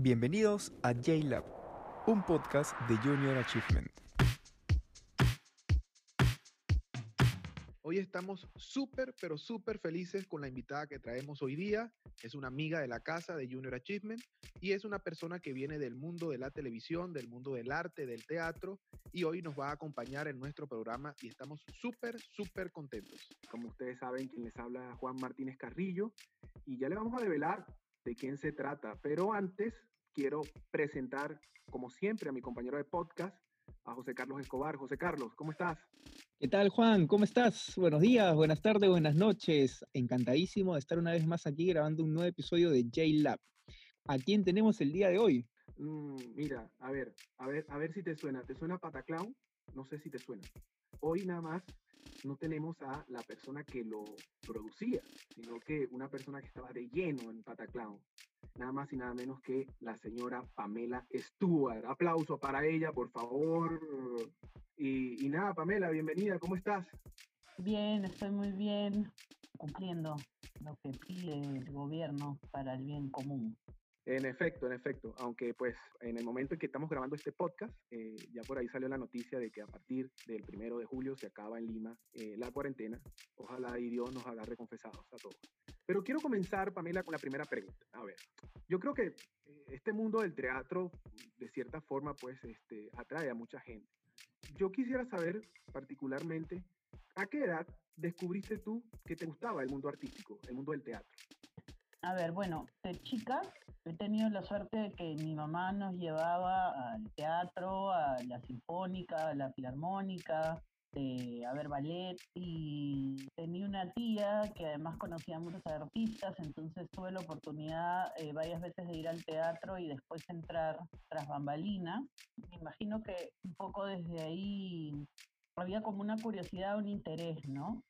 Bienvenidos a J-Lab, un podcast de Junior Achievement. Hoy estamos súper, pero súper felices con la invitada que traemos hoy día. Es una amiga de la casa de Junior Achievement y es una persona que viene del mundo de la televisión, del mundo del arte, del teatro y hoy nos va a acompañar en nuestro programa y estamos súper, súper contentos. Como ustedes saben, quien les habla Juan Martínez Carrillo y ya le vamos a develar de quién se trata. Pero antes quiero presentar, como siempre, a mi compañero de podcast, a José Carlos Escobar. José Carlos, ¿cómo estás? ¿Qué tal, Juan? ¿Cómo estás? Buenos días, buenas tardes, buenas noches. Encantadísimo de estar una vez más aquí grabando un nuevo episodio de J-Lab. ¿A quién tenemos el día de hoy? Mm, mira, a ver, a ver, a ver si te suena. ¿Te suena Pataclown? No sé si te suena. Hoy nada más no tenemos a la persona que lo producía, sino que una persona que estaba de lleno en Pataclown. Nada más y nada menos que la señora Pamela Stewart. Aplauso para ella, por favor. Y, y nada, Pamela, bienvenida, ¿cómo estás? Bien, estoy muy bien, cumpliendo lo que pide el gobierno para el bien común. En efecto, en efecto, aunque pues en el momento en que estamos grabando este podcast, eh, ya por ahí salió la noticia de que a partir del primero de julio se acaba en Lima eh, la cuarentena. Ojalá y Dios nos agarre confesados a todos. Pero quiero comenzar, Pamela, con la primera pregunta. A ver, yo creo que eh, este mundo del teatro, de cierta forma, pues este, atrae a mucha gente. Yo quisiera saber particularmente, ¿a qué edad descubriste tú que te gustaba el mundo artístico, el mundo del teatro? A ver, bueno, de chica he tenido la suerte de que mi mamá nos llevaba al teatro, a la sinfónica, a la filarmónica, de, a ver ballet y tenía una tía que además conocía muchos artistas, entonces tuve la oportunidad eh, varias veces de ir al teatro y después entrar tras bambalinas. Me imagino que un poco desde ahí había como una curiosidad, un interés, ¿no?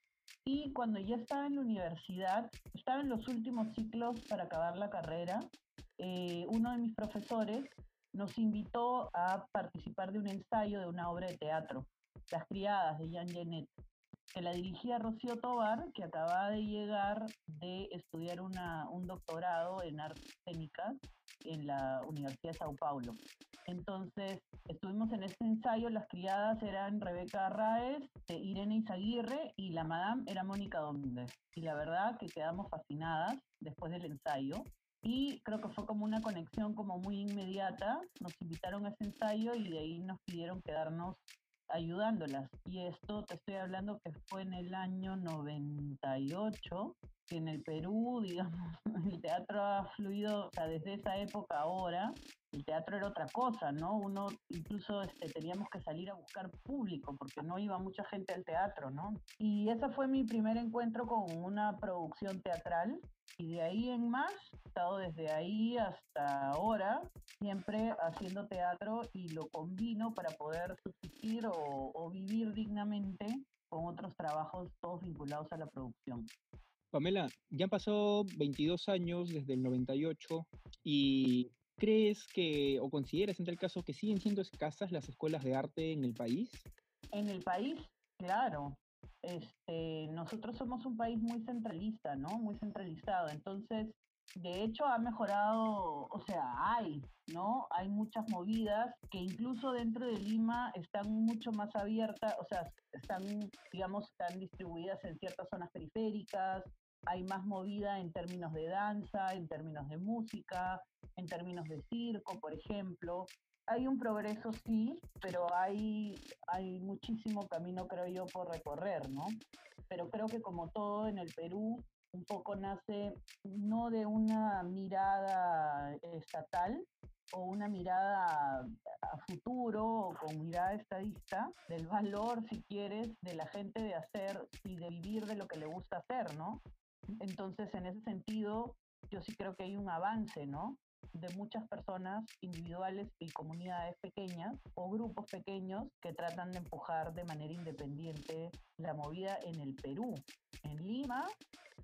Y cuando ya estaba en la universidad, estaba en los últimos ciclos para acabar la carrera, eh, uno de mis profesores nos invitó a participar de un ensayo de una obra de teatro, Las Criadas de Jean Genet, que la dirigía Rocío Tobar, que acababa de llegar de estudiar un doctorado en artes escénicas en la Universidad de Sao Paulo. Entonces, estuvimos en este ensayo, las criadas eran Rebeca Arraez, Irene Izaguirre y la madame era Mónica Domínguez. Y la verdad que quedamos fascinadas después del ensayo. Y creo que fue como una conexión como muy inmediata. Nos invitaron a ese ensayo y de ahí nos pidieron quedarnos ayudándolas. Y esto te estoy hablando que fue en el año 98, que en el Perú, digamos, el teatro ha fluido, o sea, desde esa época ahora, el teatro era otra cosa, ¿no? Uno incluso este, teníamos que salir a buscar público porque no iba mucha gente al teatro, ¿no? Y ese fue mi primer encuentro con una producción teatral y de ahí en más, he estado desde ahí hasta ahora, siempre haciendo teatro y lo combino para poder subsistir o, o vivir dignamente con otros trabajos todos vinculados a la producción. Pamela, ya han pasado 22 años desde el 98 y ¿crees que o consideras en tal caso que siguen siendo escasas las escuelas de arte en el país? En el país, claro. Este, nosotros somos un país muy centralista, ¿no? Muy centralizado. Entonces, de hecho ha mejorado, o sea, hay, ¿no? Hay muchas movidas que incluso dentro de Lima están mucho más abiertas, o sea, están, digamos, están distribuidas en ciertas zonas periféricas, hay más movida en términos de danza, en términos de música, en términos de circo, por ejemplo. Hay un progreso, sí, pero hay, hay muchísimo camino, creo yo, por recorrer, ¿no? Pero creo que como todo en el Perú, un poco nace no de una mirada estatal o una mirada a futuro o con mirada estadista del valor, si quieres, de la gente de hacer y de vivir de lo que le gusta hacer, ¿no? Entonces, en ese sentido, yo sí creo que hay un avance, ¿no? de muchas personas individuales y comunidades pequeñas o grupos pequeños que tratan de empujar de manera independiente la movida en el Perú. En Lima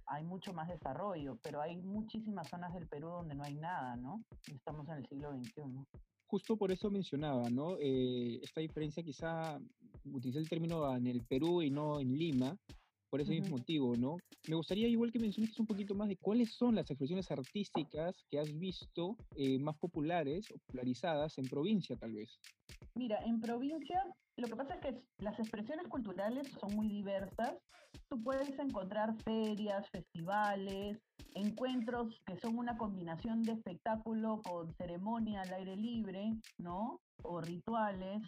hay mucho más desarrollo, pero hay muchísimas zonas del Perú donde no hay nada, ¿no? Estamos en el siglo XXI. Justo por eso mencionaba, ¿no? Eh, esta diferencia quizá, utilicé el término en el Perú y no en Lima, por ese mismo motivo, ¿no? Me gustaría igual que menciones un poquito más de cuáles son las expresiones artísticas que has visto eh, más populares o popularizadas en provincia, tal vez. Mira, en provincia lo que pasa es que las expresiones culturales son muy diversas. Tú puedes encontrar ferias, festivales, encuentros que son una combinación de espectáculo con ceremonia al aire libre, ¿no? O rituales,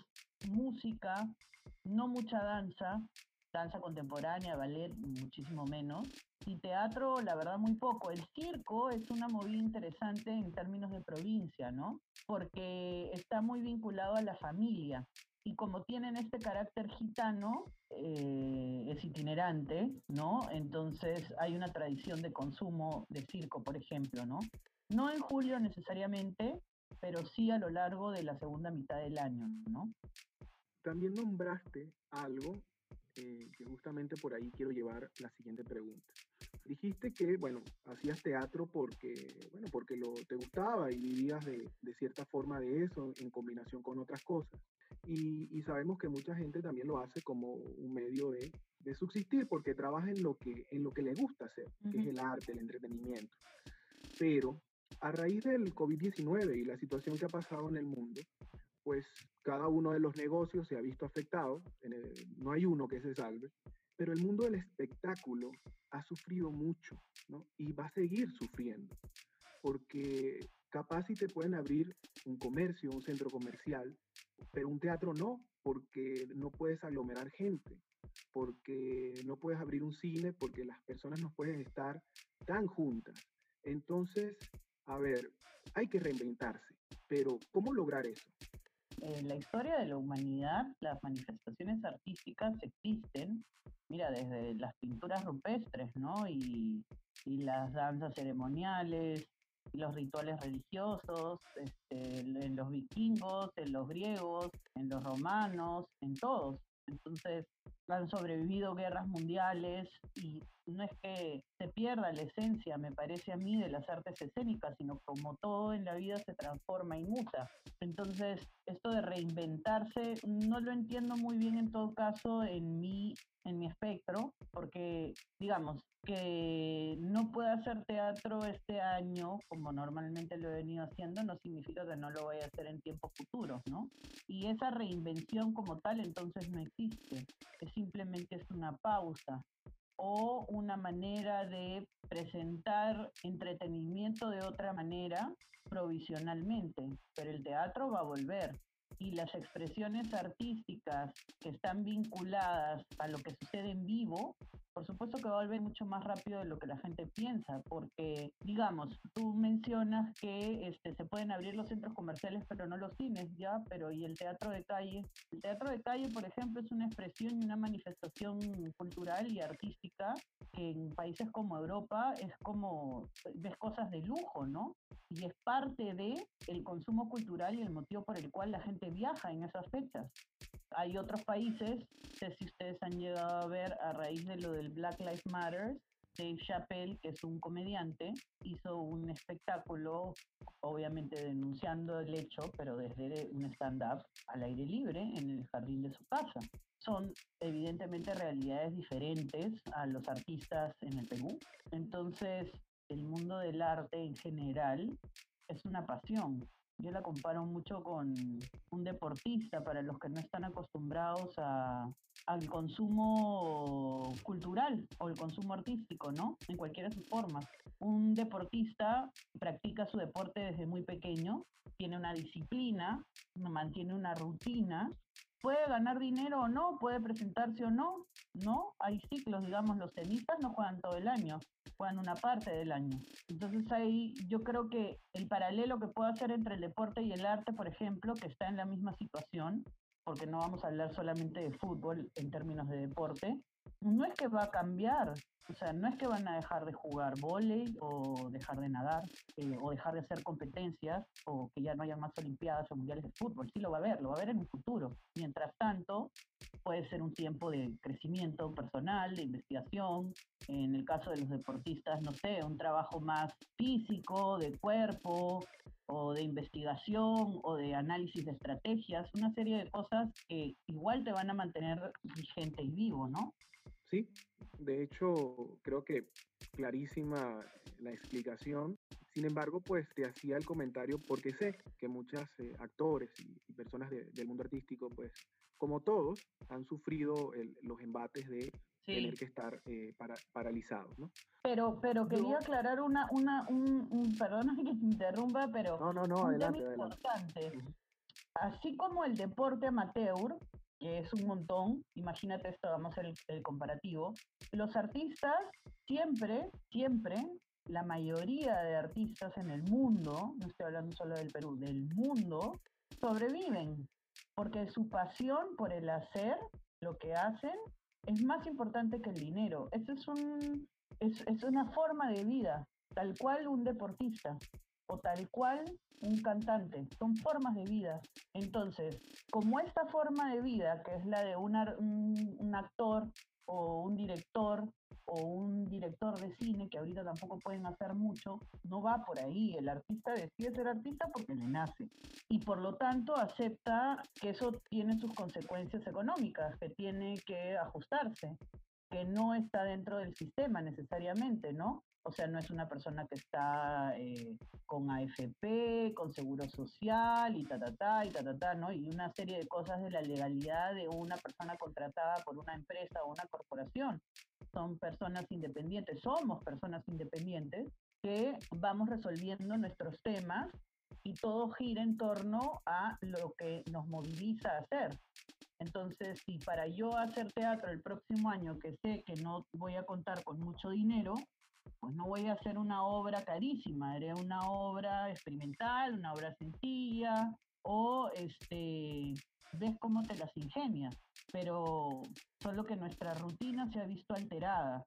música, no mucha danza, danza contemporánea, ballet, muchísimo menos. Y teatro, la verdad, muy poco. El circo es una movida interesante en términos de provincia, ¿no? Porque está muy vinculado a la familia y como tienen este carácter gitano, eh, es itinerante, ¿no? Entonces hay una tradición de consumo de circo, por ejemplo, ¿no? No en julio necesariamente, pero sí a lo largo de la segunda mitad del año, ¿no? También nombraste algo eh, que justamente por ahí quiero llevar la siguiente pregunta. Dijiste que, bueno, hacías teatro porque, bueno, porque lo, te gustaba y vivías de, de cierta forma de eso en combinación con otras cosas. Y, sabemos que mucha gente también lo hace como un medio de, de, subsistir porque trabaja en lo que, en lo que le gusta hacer, que es el arte, el entretenimiento. Pero a raíz del COVID-19 y la situación que ha pasado en el mundo, pues cada uno de los negocios se ha visto afectado, no hay uno que se salve, pero el mundo del espectáculo ha sufrido mucho ¿no? y va a seguir sufriendo, porque capaz si te pueden abrir un comercio, un centro comercial, pero un teatro no, porque no puedes aglomerar gente, porque no puedes abrir un cine, porque las personas no pueden estar tan juntas. Entonces, a ver, hay que reinventarse, pero ¿cómo lograr eso? En la historia de la humanidad, las manifestaciones artísticas existen, mira, desde las pinturas rupestres, ¿no? Y, y las danzas ceremoniales, los rituales religiosos, este, en los vikingos, en los griegos, en los romanos, en todos. Entonces, han sobrevivido guerras mundiales y no es que se pierda la esencia, me parece a mí, de las artes escénicas, sino como todo en la vida se transforma y muta. Entonces, esto de reinventarse no lo entiendo muy bien en todo caso en mi, en mi espectro, porque digamos que no pueda hacer teatro este año como normalmente lo he venido haciendo, no significa que no lo vaya a hacer en tiempos futuros, ¿no? Y esa reinvención como tal entonces no existe, es simplemente es una pausa o una manera de presentar entretenimiento de otra manera provisionalmente, pero el teatro va a volver y las expresiones artísticas que están vinculadas a lo que sucede en vivo, por supuesto que va a volver mucho más rápido de lo que la gente piensa, porque, digamos, tú mencionas que este, se pueden abrir los centros comerciales, pero no los cines, ya, pero ¿y el teatro de calle? El teatro de calle, por ejemplo, es una expresión y una manifestación cultural y artística que en países como Europa es como, ves cosas de lujo, ¿no? Y es parte de el consumo cultural y el motivo por el cual la gente viaja en esas fechas. Hay otros países, no sé si ustedes han llegado a ver a raíz de lo del Black Lives Matter, Dave Chappelle, que es un comediante, hizo un espectáculo, obviamente denunciando el hecho, pero desde un stand-up al aire libre en el jardín de su casa. Son evidentemente realidades diferentes a los artistas en el Perú. Entonces, el mundo del arte en general es una pasión. Yo la comparo mucho con un deportista, para los que no están acostumbrados a, al consumo cultural o el consumo artístico, ¿no? En cualquiera de sus formas. Un deportista practica su deporte desde muy pequeño, tiene una disciplina, mantiene una rutina puede ganar dinero o no, puede presentarse o no, ¿no? Hay ciclos, digamos, los tenistas no juegan todo el año, juegan una parte del año. Entonces ahí yo creo que el paralelo que puedo hacer entre el deporte y el arte, por ejemplo, que está en la misma situación, porque no vamos a hablar solamente de fútbol en términos de deporte, no es que va a cambiar, o sea, no es que van a dejar de jugar volei o dejar de nadar eh, o dejar de hacer competencias o que ya no haya más olimpiadas o mundiales de fútbol, sí lo va a haber, lo va a haber en un futuro. Mientras tanto, puede ser un tiempo de crecimiento personal, de investigación, en el caso de los deportistas, no sé, un trabajo más físico, de cuerpo, o de investigación o de análisis de estrategias, una serie de cosas que igual te van a mantener vigente y vivo, ¿no? Sí, de hecho, creo que clarísima la explicación. Sin embargo, pues te hacía el comentario porque sé que muchos eh, actores y, personas del mundo artístico, pues como todos, han sufrido los embates de tener que estar eh, para, paralizados, ¿no? Pero, pero quería aclarar una, una, un, un, perdona que te interrumpa, pero no, no, no, un adelante, tema importante. Así como el deporte amateur, es un montón, imagínate esto, vamos el, comparativo, los artistas siempre, siempre, la mayoría de artistas en el mundo, no estoy hablando solo del Perú, del mundo, sobreviven, porque su pasión por el hacer, lo que hacen, es más importante que el dinero. Es, un, es, es una forma de vida, tal cual un deportista o tal cual un cantante. Son formas de vida. Entonces, como esta forma de vida, que es la de un, un, actor o un director o un director de cine, que ahorita tampoco pueden hacer mucho, no va por ahí. El artista decide ser artista porque le nace. Y por lo tanto acepta que eso tiene sus consecuencias económicas, que tiene que ajustarse, que no está dentro del sistema necesariamente, ¿no? O sea, no es una persona que está eh, con AFP, con seguro social y ta, ta, ta, y ta, ta, ta, ¿no? Y una serie de cosas de la legalidad de una persona contratada por una empresa o una corporación. Son personas independientes, somos personas independientes que vamos resolviendo nuestros temas y todo gira en torno a lo que nos moviliza a hacer. Entonces, si para yo hacer teatro el próximo año, que sé que no voy a contar con mucho dinero, pues no voy a hacer una obra carísima, haré una obra experimental, una obra sencilla, o este, ves cómo te las ingenias, pero solo que nuestra rutina se ha visto alterada.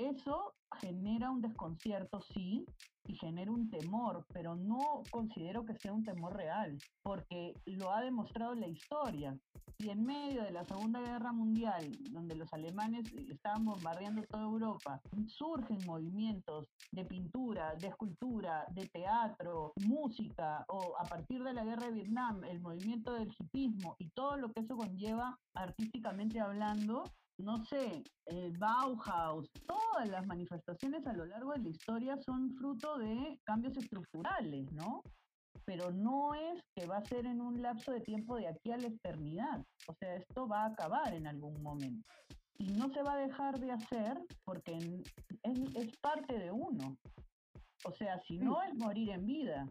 Eso genera un desconcierto, sí, y genera un temor, pero no considero que sea un temor real, porque lo ha demostrado la historia. Y en medio de la Segunda Guerra Mundial, donde los alemanes estaban bombardeando toda Europa, surgen movimientos de pintura, de escultura, de teatro, música, o a partir de la Guerra de Vietnam, el movimiento del hipismo y todo lo que eso conlleva artísticamente hablando, no sé, el Bauhaus, todas las manifestaciones a lo largo de la historia son fruto de cambios estructurales, ¿no? Pero no es que va a ser en un lapso de tiempo de aquí a la eternidad. O sea, esto va a acabar en algún momento. Y no se va a dejar de hacer porque es, es parte de uno. O sea, si no es morir en vida.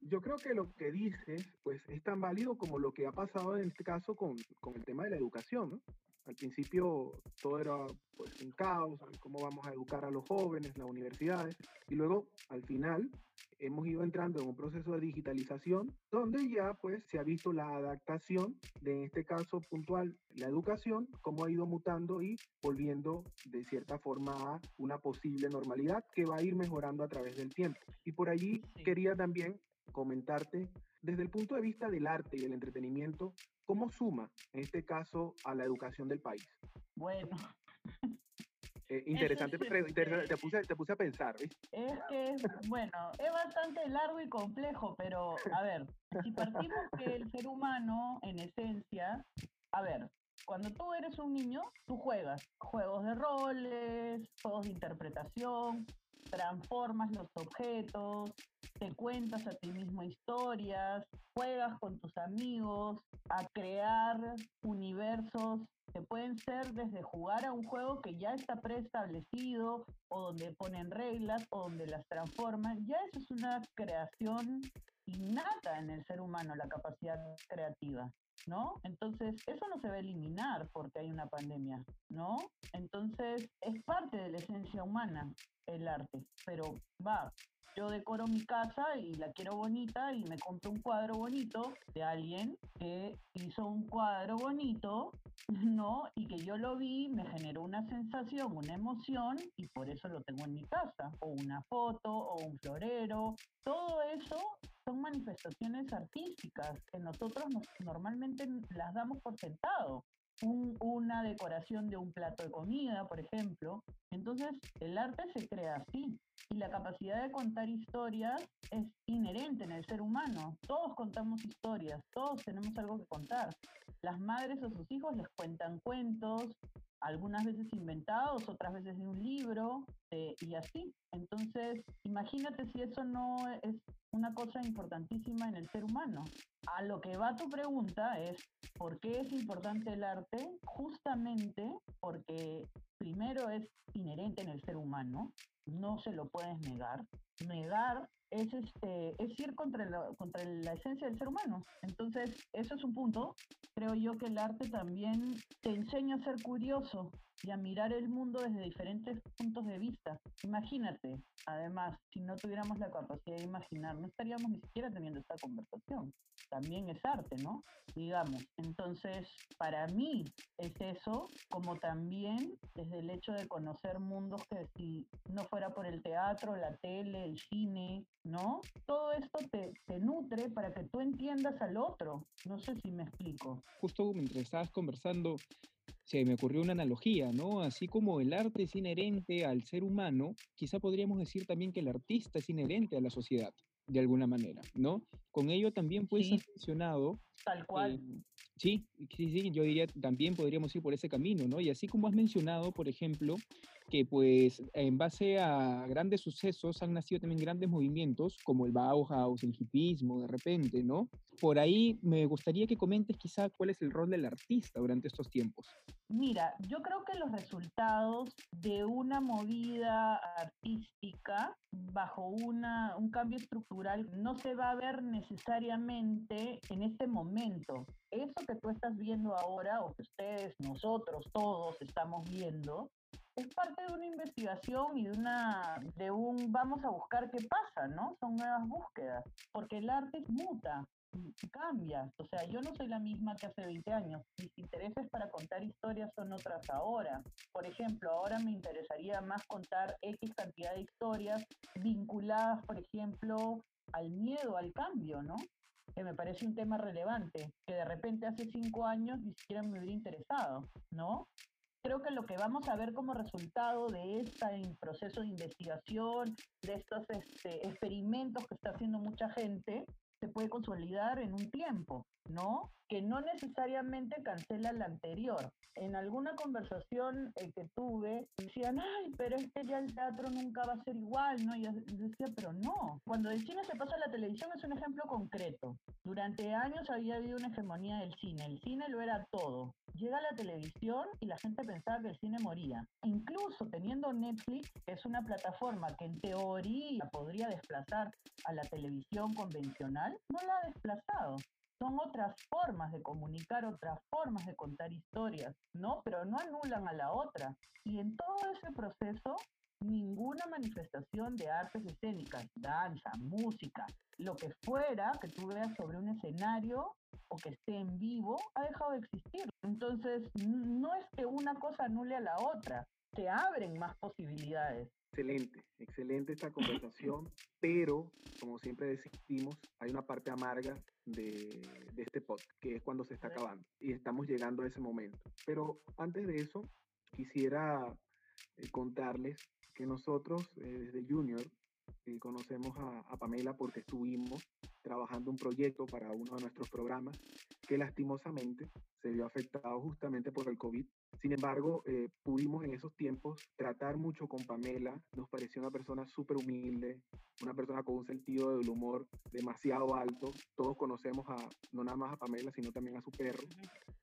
Yo creo que lo que dices, pues, es tan válido como lo que ha pasado en este caso con, con el tema de la educación, ¿no? Al principio todo era pues un caos, cómo vamos a educar a los jóvenes, las universidades, y luego al final hemos ido entrando en un proceso de digitalización donde ya pues se ha visto la adaptación de en este caso puntual la educación, cómo ha ido mutando y volviendo de cierta forma a una posible normalidad que va a ir mejorando a través del tiempo. Y por allí quería también comentarte desde el punto de vista del arte y del entretenimiento, ¿cómo suma en este caso a la educación del país? Bueno. Eh, interesante, te, puse, te puse a pensar. Es que, bueno, es bastante largo y complejo, pero a ver, si partimos que el ser humano, en esencia, a ver, cuando tú eres un niño, tú juegas juegos de roles, juegos de interpretación, transformas los objetos, te cuentas a ti mismo historias, juegas con tus amigos a crear universos que pueden ser desde jugar a un juego que ya está preestablecido o donde ponen reglas o donde las transforman. Ya eso es una creación innata en el ser humano, la capacidad creativa. ¿no? Entonces, eso no se va a eliminar porque hay una pandemia, ¿no? Entonces, es parte de la esencia humana el arte, pero va, yo decoro mi casa y la quiero bonita y me compro un cuadro bonito de alguien que hizo un cuadro bonito, ¿no? Y que yo lo vi, me generó una sensación, una emoción y por eso lo tengo en mi casa. O una foto, o un florero. Todo eso son manifestaciones artísticas que nosotros normalmente las damos por sentado una decoración de un plato de comida, por ejemplo. Entonces, el arte se crea así. Y la capacidad de contar historias es inherente en el ser humano. Todos contamos historias, todos tenemos algo que contar. Las madres a sus hijos les cuentan cuentos, algunas veces inventados, otras veces de un libro eh, y así. Entonces, imagínate si eso no es una cosa importantísima en el ser humano. A lo que va tu pregunta es, ¿por qué es importante el arte? Justamente porque primero es inherente en el ser humano, no se lo puedes negar. Negar es, este, es ir contra la, contra la esencia del ser humano. Entonces, eso es un punto. Creo yo que el arte también te enseña a ser curioso y a mirar el mundo desde diferentes puntos de vista. Imagínate, además, si no tuviéramos la capacidad de imaginar, no estaríamos ni siquiera teniendo esta conversación. También es arte, ¿no? Digamos. Entonces, para mí es eso, como también desde el hecho de conocer mundos que si no fuera por el teatro, la tele, el cine, ¿no? Todo esto te, te nutre para que tú entiendas al otro. No sé si me explico. Justo mientras estabas conversando, se me ocurrió una analogía, ¿no? Así como el arte es inherente al ser humano, quizá podríamos decir también que el artista es inherente a la sociedad, de alguna manera, ¿no? Con ello también pues Sí. has mencionado Tal cual. eh, sí, sí, sí, yo diría también podríamos ir por ese camino, ¿no? Y así como has mencionado, por ejemplo, que pues en base a grandes sucesos han nacido también grandes movimientos como el Bauhaus, el hipismo, de repente, ¿no? Por ahí me gustaría que comentes quizá cuál es el rol del artista durante estos tiempos. Mira, yo creo que los resultados de una movida artística bajo una, un cambio estructural no se va a ver necesariamente en este momento. Eso que tú estás viendo ahora, o que ustedes, nosotros, todos estamos viendo, es parte de una investigación y de una de un vamos a buscar qué pasa, ¿no? Son nuevas búsquedas, porque el arte muta, cambia. O sea, yo no soy la misma que hace 20 años. Mis intereses para contar historias son otras ahora. Por ejemplo, ahora me interesaría más contar X cantidad de historias vinculadas, por ejemplo, al miedo, al cambio, ¿no? Que me parece un tema relevante, que de repente hace cinco años ni siquiera me hubiera interesado, ¿no? creo que lo que vamos a ver como resultado de este proceso de investigación, de estos este, experimentos que está haciendo mucha gente, se puede consolidar en un tiempo, ¿no? Que no necesariamente cancela la anterior. En alguna conversación eh, que tuve, decían, ay, pero es que ya el teatro nunca va a ser igual, ¿no? Y yo decía, pero no. Cuando el cine se pasa a la televisión es un ejemplo concreto. Durante años había habido una hegemonía del cine. El cine lo era todo. Llega la televisión y la gente pensaba que el cine moría. Incluso teniendo Netflix, que es una plataforma que en teoría podría desplazar a la televisión convencional, no la ha desplazado. Son otras formas de comunicar, otras formas de contar historias, ¿no? Pero no anulan a la otra. Y en todo ese proceso, ninguna manifestación de artes escénicas, danza, música, lo que fuera que tú veas sobre un escenario o que esté en vivo, ha dejado de existir. Entonces, no es que una cosa anule a la otra, se abren más posibilidades. Excelente, excelente esta conversación, pero como siempre decimos, hay una parte amarga de, de, este podcast, que es cuando se está acabando y estamos llegando a ese momento. Pero antes de eso, quisiera eh, contarles que nosotros eh, desde Junior eh, conocemos a, a, Pamela porque estuvimos trabajando un proyecto para uno de nuestros programas que lastimosamente se vio afectado justamente por el COVID. Sin embargo, eh, pudimos en esos tiempos tratar mucho con Pamela. Nos pareció una persona súper humilde, una persona con un sentido del humor demasiado alto. Todos conocemos a, no nada más a Pamela, sino también a su perro,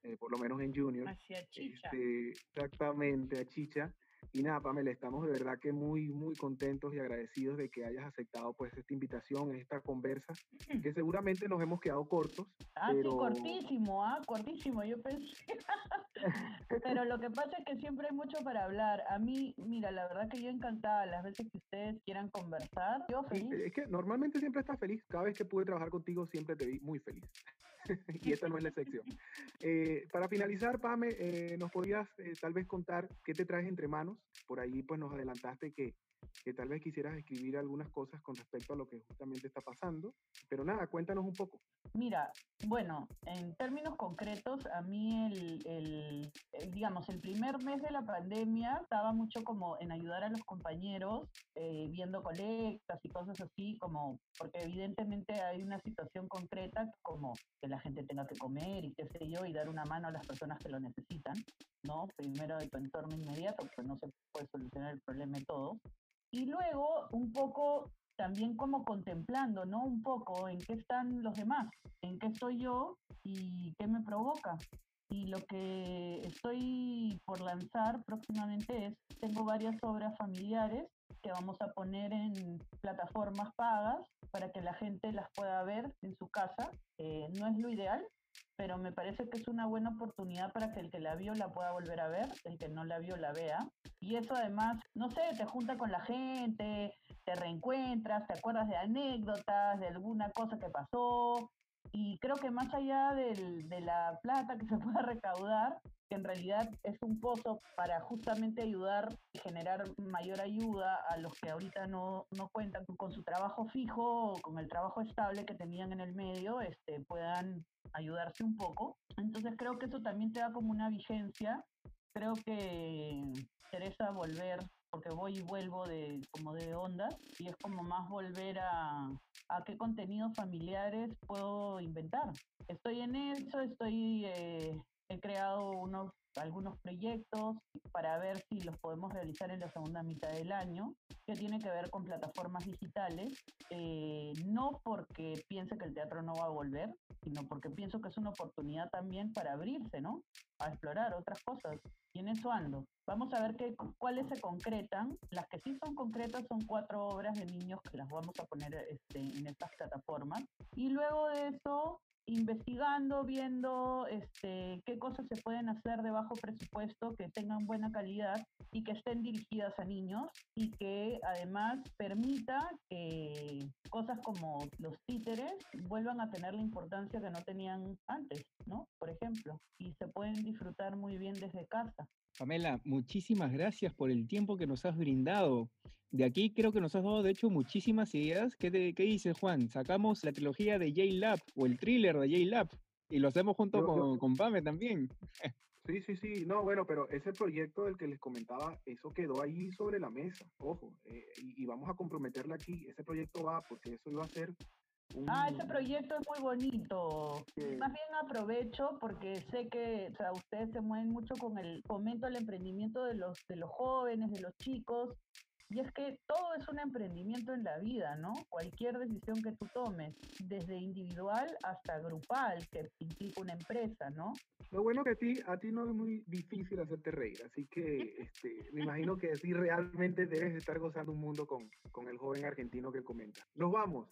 eh, por lo menos en Junior. Hacia Chicha. Este, exactamente, a Chicha. Y nada, Pamela, estamos de verdad que muy, muy contentos y agradecidos de que hayas aceptado pues esta invitación, esta conversa, que seguramente nos hemos quedado cortos. Ah, pero... sí, cortísimo, ah, cortísimo, yo pensé. pero lo que pasa es que siempre hay mucho para hablar. A mí, mira, la verdad que yo encantada las veces que ustedes quieran conversar, yo feliz. Es que normalmente siempre estás feliz. Cada vez que pude trabajar contigo siempre te vi muy feliz. y esta no es la excepción. Eh, para finalizar, Pame, eh, ¿nos podías eh, tal vez contar qué te traes entre manos? Por ahí pues nos adelantaste que, que tal vez quisieras escribir algunas cosas con respecto a lo que justamente está pasando. Pero nada, cuéntanos un poco. Mira, Bueno, en términos concretos, a mí el, el, el, digamos, el primer mes de la pandemia estaba mucho como en ayudar a los compañeros, eh, viendo colectas y cosas así, como, porque evidentemente hay una situación concreta como que la gente tenga que comer y qué sé yo, y dar una mano a las personas que lo necesitan, ¿no? Primero de tu entorno inmediato, pues no se puede solucionar el problema de todo. Y luego, un poco también como contemplando, ¿no? Un poco en qué están los demás, en qué estoy yo y qué me provoca. Y lo que estoy por lanzar próximamente es, tengo varias obras familiares que vamos a poner en plataformas pagas para que la gente las pueda ver en su casa. Eh, no es lo ideal, pero me parece que es una buena oportunidad para que el que la vio la pueda volver a ver, el que no la vio la vea. Y eso además, no sé, te junta con la gente, te reencuentras, te acuerdas de anécdotas, de alguna cosa que pasó. Y creo que más allá del, de la plata que se pueda recaudar, que en realidad es un pozo para justamente ayudar y generar mayor ayuda a los que ahorita no, no cuentan con su trabajo fijo o con el trabajo estable que tenían en el medio, este, puedan ayudarse un poco. Entonces creo que eso también te da como una vigencia. Creo que interesa volver, porque voy y vuelvo de como de ondas, y es como más volver a, a qué contenidos familiares puedo inventar. Estoy en eso, estoy eh, he creado unos algunos proyectos para ver si los podemos realizar en la segunda mitad del año, que tiene que ver con plataformas digitales, eh, no porque piense que el teatro no va a volver, sino porque pienso que es una oportunidad también para abrirse, ¿no? A explorar otras cosas. Y en eso ando. Vamos a ver qué, cuáles se concretan. Las que sí son concretas son cuatro obras de niños que las vamos a poner este, en estas plataformas. Y luego de eso, investigando, viendo este, qué cosas se pueden hacer de bajo presupuesto que tengan buena calidad y que estén dirigidas a niños y que además permita que cosas como los títeres vuelvan a tener la importancia que no tenían antes, ¿no? Por ejemplo, y se pueden disfrutar muy bien desde casa. Pamela, muchísimas gracias por el tiempo que nos has brindado. De aquí creo que nos has dado, de hecho, muchísimas ideas. ¿Qué, te, qué dices, Juan? Sacamos la trilogía de J-Lab o el thriller de J-Lab y lo hacemos junto con, con Pame también. Sí, sí, sí, no, bueno, pero ese proyecto del que les comentaba, eso quedó ahí sobre la mesa, ojo, eh, y, y vamos a comprometerla aquí, ese proyecto va, porque eso iba a ser. Ah, ese proyecto es muy bonito. Más bien aprovecho porque sé que o sea, ustedes se mueven mucho con el fomento al emprendimiento de los, de los jóvenes, de los chicos. Y es que todo es un emprendimiento en la vida, ¿no? Cualquier decisión que tú tomes, desde individual hasta grupal, que implica una empresa, ¿no? Lo bueno que a ti, a ti no es muy difícil hacerte reír, así que este, me imagino que sí realmente debes estar gozando un mundo con, con el joven argentino que comenta. Nos vamos.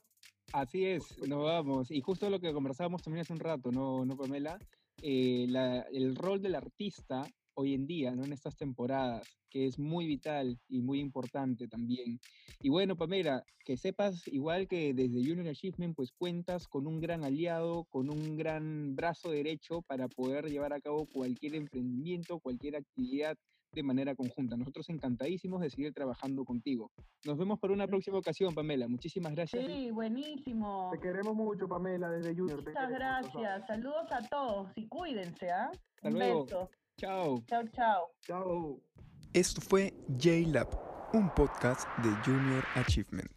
Así es, nos vamos. Y justo lo que conversábamos también hace un rato, ¿no, no Pamela? Eh, la- el rol del artista hoy en día, ¿no? En estas temporadas, que es muy vital y muy importante también. Y bueno, Pamela, que sepas igual que desde Junior Achievement, pues cuentas con un gran aliado, con un gran brazo derecho para poder llevar a cabo cualquier emprendimiento, cualquier actividad de manera conjunta. Nosotros encantadísimos de seguir trabajando contigo. Nos vemos por una próxima ocasión, Pamela. Muchísimas gracias. Sí, buenísimo. Te queremos mucho, Pamela, desde Junior. Muchas gracias. Saludos a todos y cuídense, ¿ah? Hasta Un luego. beso. Chao. Chao, chao. Chao. Esto fue J-Lab, un podcast de Junior Achievement.